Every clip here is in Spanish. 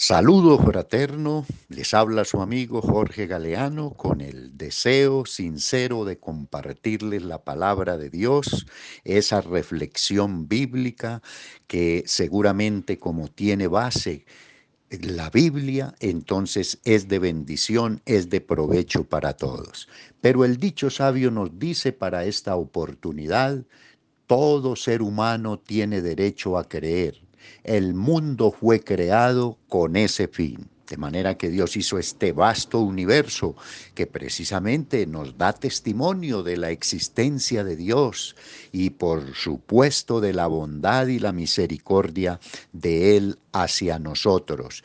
Saludo fraterno, les habla su amigo Jorge Galeano con el deseo sincero de compartirles la palabra de Dios, esa reflexión bíblica que seguramente como tiene base la Biblia, entonces es de bendición, es de provecho para todos. Pero el dicho sabio nos dice para esta oportunidad, todo ser humano tiene derecho a creer el mundo fue creado con ese fin. De manera que Dios hizo este vasto universo que precisamente nos da testimonio de la existencia de Dios y por supuesto de la bondad y la misericordia de Él hacia nosotros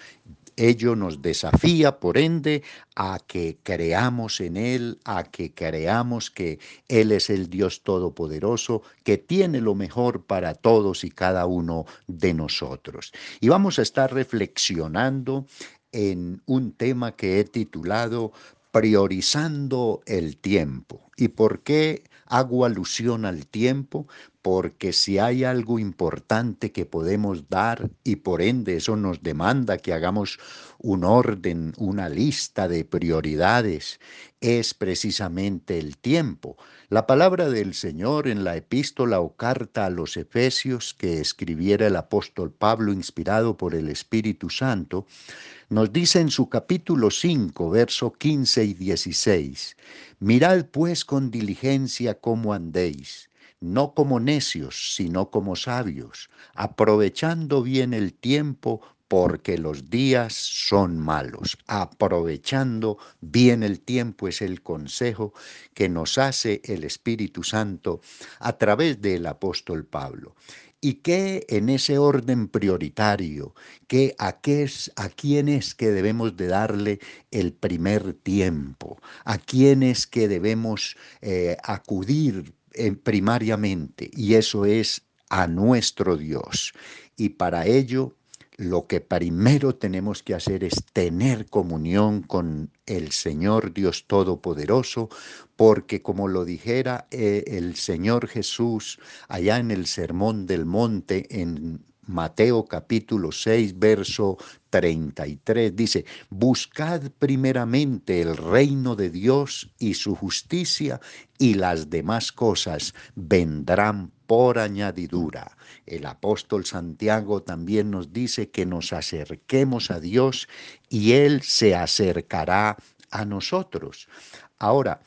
ello nos desafía, por ende, a que creamos en Él, a que creamos que Él es el Dios Todopoderoso, que tiene lo mejor para todos y cada uno de nosotros. Y vamos a estar reflexionando en un tema que he titulado Priorizando el tiempo. ¿Y por qué hago alusión al tiempo? Porque si hay algo importante que podemos dar y por ende eso nos demanda que hagamos un orden, una lista de prioridades, es precisamente el tiempo. La palabra del Señor en la epístola o carta a los Efesios que escribiera el apóstol Pablo inspirado por el Espíritu Santo, nos dice en su capítulo 5, verso 15 y 16, Mirad pues con diligencia cómo andéis no como necios, sino como sabios, aprovechando bien el tiempo porque los días son malos. Aprovechando bien el tiempo es el consejo que nos hace el Espíritu Santo a través del apóstol Pablo. ¿Y qué en ese orden prioritario, qué, a, qué es, a quién es que debemos de darle el primer tiempo? ¿A quién es que debemos eh, acudir primariamente, y eso es a nuestro Dios. Y para ello, lo que primero tenemos que hacer es tener comunión con el Señor Dios Todopoderoso, porque como lo dijera eh, el Señor Jesús allá en el Sermón del Monte, en Mateo capítulo 6, verso 33 dice, buscad primeramente el reino de Dios y su justicia y las demás cosas vendrán por añadidura. El apóstol Santiago también nos dice que nos acerquemos a Dios y Él se acercará a nosotros. Ahora,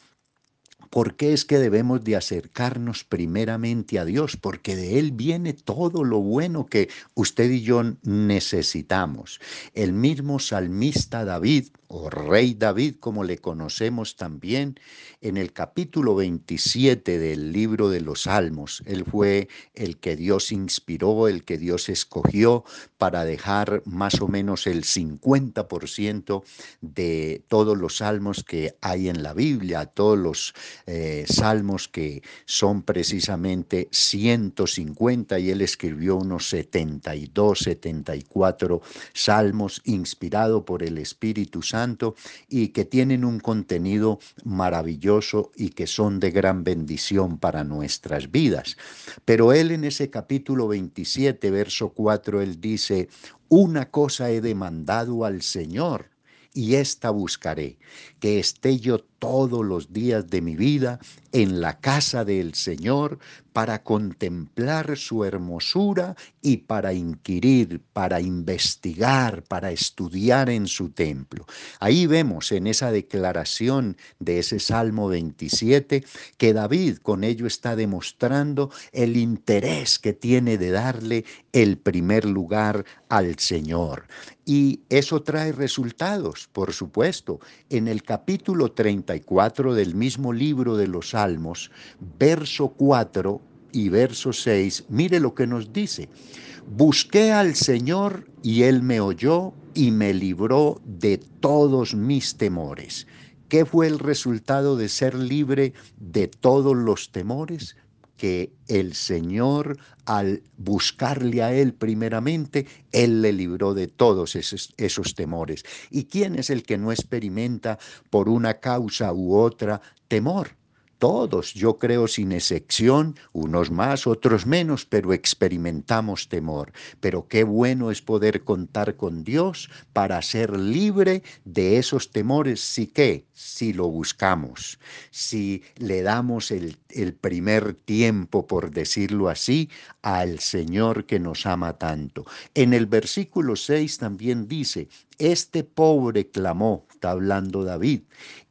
¿Por qué es que debemos de acercarnos primeramente a Dios? Porque de Él viene todo lo bueno que usted y yo necesitamos. El mismo salmista David o rey David, como le conocemos también, en el capítulo 27 del libro de los Salmos. Él fue el que Dios inspiró, el que Dios escogió para dejar más o menos el 50% de todos los salmos que hay en la Biblia, todos los eh, salmos que son precisamente 150 y él escribió unos 72, 74 salmos inspirado por el Espíritu Santo y que tienen un contenido maravilloso y que son de gran bendición para nuestras vidas. Pero él en ese capítulo 27, verso 4, él dice, una cosa he demandado al Señor y esta buscaré, que esté yo todos los días de mi vida en la casa del Señor para contemplar su hermosura y para inquirir, para investigar, para estudiar en su templo. Ahí vemos en esa declaración de ese Salmo 27 que David con ello está demostrando el interés que tiene de darle el primer lugar al Señor. Y eso trae resultados, por supuesto. En el capítulo 34 del mismo libro de los Salmos, verso 4 y verso 6, mire lo que nos dice. Busqué al Señor y Él me oyó y me libró de todos mis temores. ¿Qué fue el resultado de ser libre de todos los temores? Que el Señor, al buscarle a Él primeramente, Él le libró de todos esos, temores. ¿Y quién es el que no experimenta por una causa u otra temor? Todos, yo creo sin excepción, unos más, otros menos, pero experimentamos temor. Pero qué bueno es poder contar con Dios para ser libre de esos temores, si qué, si lo buscamos, si le damos el, el primer tiempo, por decirlo así, al Señor que nos ama tanto. En el versículo 6 también dice, este pobre clamó, está hablando David,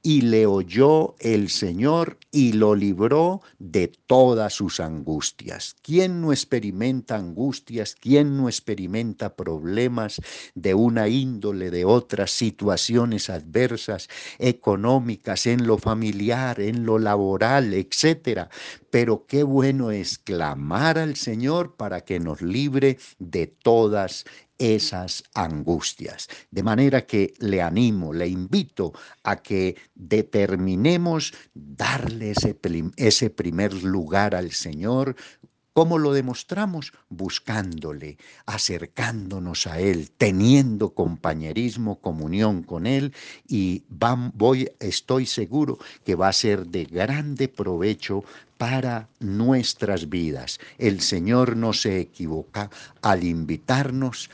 y le oyó el Señor y lo libró de todas sus angustias. ¿Quién no experimenta angustias? ¿Quién no experimenta problemas de una índole, de otras situaciones adversas, económicas, en lo familiar, en lo laboral, etcétera? Pero qué bueno es clamar al Señor para que nos libre de todas esas angustias. De manera que le animo, le invito a que determinemos darle ese, ese primer lugar al Señor ¿Cómo lo demostramos? Buscándole, acercándonos a Él, teniendo compañerismo, comunión con Él y voy, estoy seguro que va a ser de grande provecho para nuestras vidas. El Señor no se equivoca al invitarnos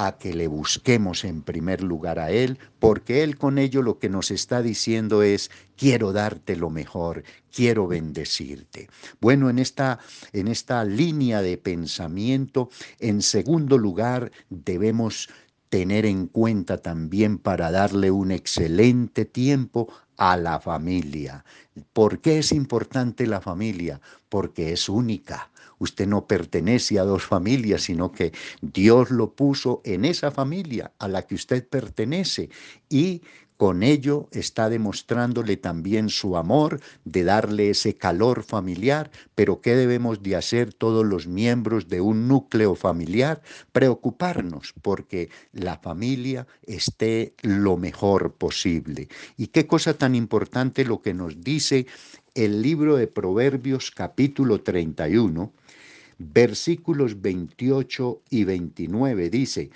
a que le busquemos en primer lugar a Él, porque Él con ello lo que nos está diciendo es, quiero darte lo mejor, quiero bendecirte. Bueno, en esta, en esta línea de pensamiento, en segundo lugar, debemos tener en cuenta también para darle un excelente tiempo a la familia. ¿Por qué es importante la familia? Porque es única Usted no pertenece a dos familias, sino que Dios lo puso en esa familia a la que usted pertenece y con ello está demostrándole también su amor, de darle ese calor familiar, pero ¿qué debemos de hacer todos los miembros de un núcleo familiar? Preocuparnos porque la familia esté lo mejor posible. Y qué cosa tan importante lo que nos dice el libro de Proverbios capítulo 31, versículos 28 y 29 dice,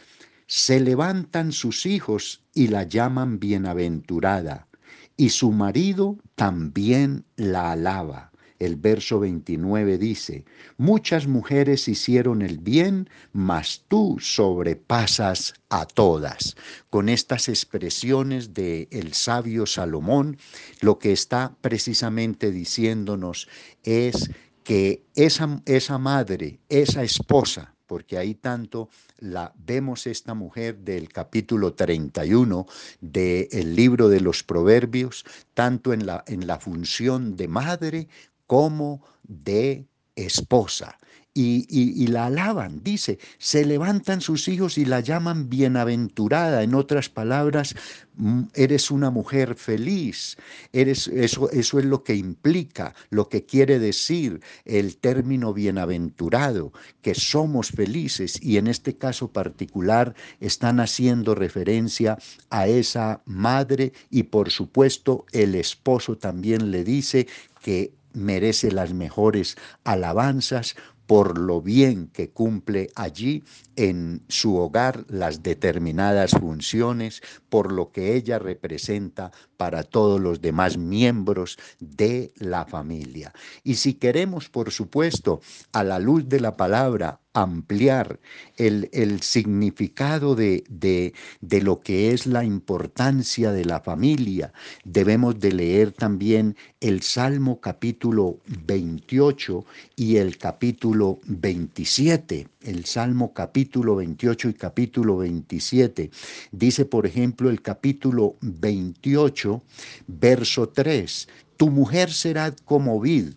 se levantan sus hijos y la llaman bienaventurada, y su marido también la alaba. El verso 29 dice, muchas mujeres hicieron el bien, mas tú sobrepasas a todas. Con estas expresiones de el sabio Salomón, lo que está precisamente diciéndonos es que esa, esa madre, esa esposa, porque ahí tanto la vemos esta mujer del capítulo 31 del libro de los proverbios, tanto en la, en la función de madre como de esposa y, la alaban. Dice, se levantan sus hijos y la llaman bienaventurada. En otras palabras, mm, eres una mujer feliz. Eres, eso, eso es lo que implica, lo que quiere decir el término bienaventurado, que somos felices y en este caso particular están haciendo referencia a esa madre y por supuesto el esposo también le dice que merece las mejores alabanzas por lo bien que cumple allí en su hogar las determinadas funciones, por lo que ella representa para todos los demás miembros de la familia. Y si queremos, por supuesto, a la luz de la palabra, ampliar el, el significado de, de, de, lo que es la importancia de la familia, debemos de leer también el Salmo capítulo 28 y el capítulo 27. El Salmo capítulo 28 y capítulo 27. Dice, por ejemplo, el capítulo 28, verso 3, Tu mujer será como vid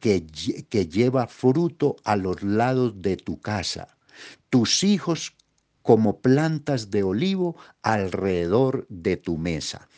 que, lleva fruto a los lados de tu casa, tus hijos como plantas de olivo alrededor de tu mesa.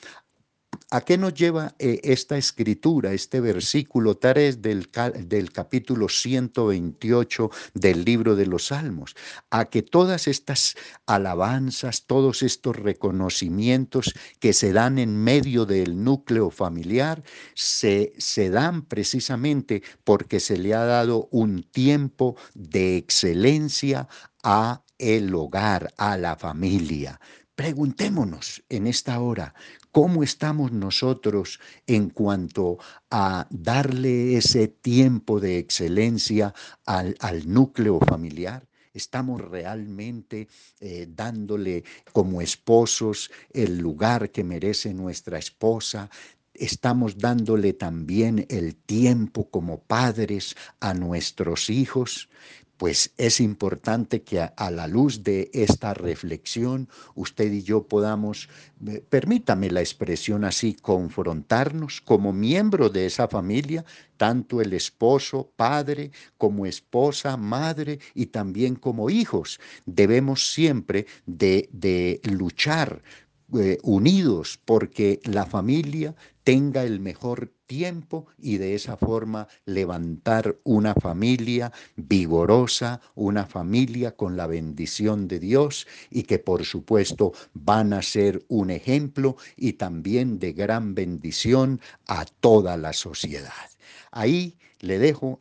¿A qué nos lleva eh, esta escritura, este versículo 3 del, del capítulo 128 del libro de los Salmos? A que todas estas alabanzas, todos estos reconocimientos que se dan en medio del núcleo familiar, se, se dan precisamente porque se le ha dado un tiempo de excelencia a el hogar, a la familia. Preguntémonos en esta hora, ¿cómo estamos nosotros en cuanto a darle ese tiempo de excelencia al, al núcleo familiar? ¿Estamos realmente eh, dándole como esposos el lugar que merece nuestra esposa? ¿Estamos dándole también el tiempo como padres a nuestros hijos? Pues es importante que a, la luz de esta reflexión usted y yo podamos, eh, permítame la expresión así, confrontarnos como miembro de esa familia, tanto el esposo, padre, como esposa, madre y también como hijos. Debemos siempre de, de luchar eh, unidos porque la familia tenga el mejor tiempo y de esa forma levantar una familia vigorosa, una familia con la bendición de Dios y que por supuesto van a ser un ejemplo y también de gran bendición a toda la sociedad. Ahí le dejo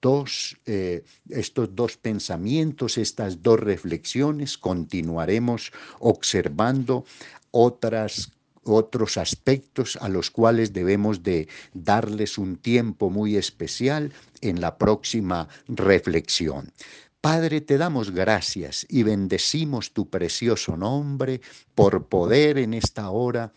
dos, eh, estos dos pensamientos, estas dos reflexiones. Continuaremos observando otras otros aspectos a los cuales debemos de darles un tiempo muy especial en la próxima reflexión. Padre, te damos gracias y bendecimos tu precioso nombre por poder en esta hora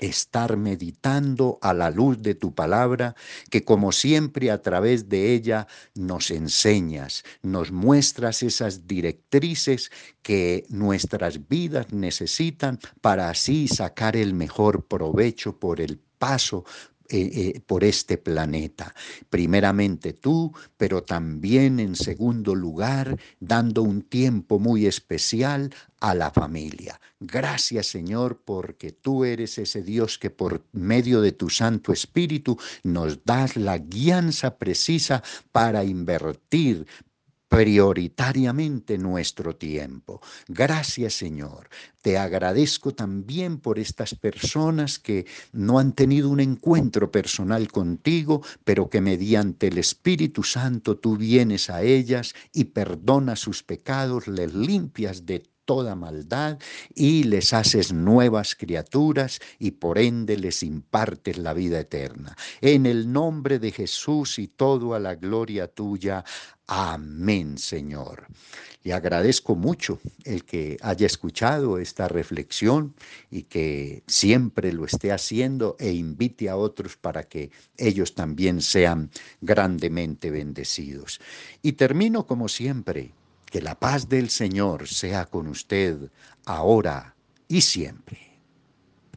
estar meditando a la luz de tu palabra, que como siempre a través de ella nos enseñas, nos muestras esas directrices que nuestras vidas necesitan para así sacar el mejor provecho por el paso eh, eh, por este planeta. Primeramente tú, pero también en segundo lugar, dando un tiempo muy especial a la familia. Gracias Señor porque tú eres ese Dios que por medio de tu Santo Espíritu nos das la guianza precisa para invertir, prioritariamente nuestro tiempo. Gracias Señor. Te agradezco también por estas personas que no han tenido un encuentro personal contigo, pero que mediante el Espíritu Santo tú vienes a ellas y perdonas sus pecados, les limpias de toda maldad y les haces nuevas criaturas y por ende les impartes la vida eterna. En el nombre de Jesús y todo a la gloria tuya. Amén, Señor. Le agradezco mucho el que haya escuchado esta reflexión y que siempre lo esté haciendo e invite a otros para que ellos también sean grandemente bendecidos. Y termino como siempre que la paz del Señor sea con usted ahora y siempre.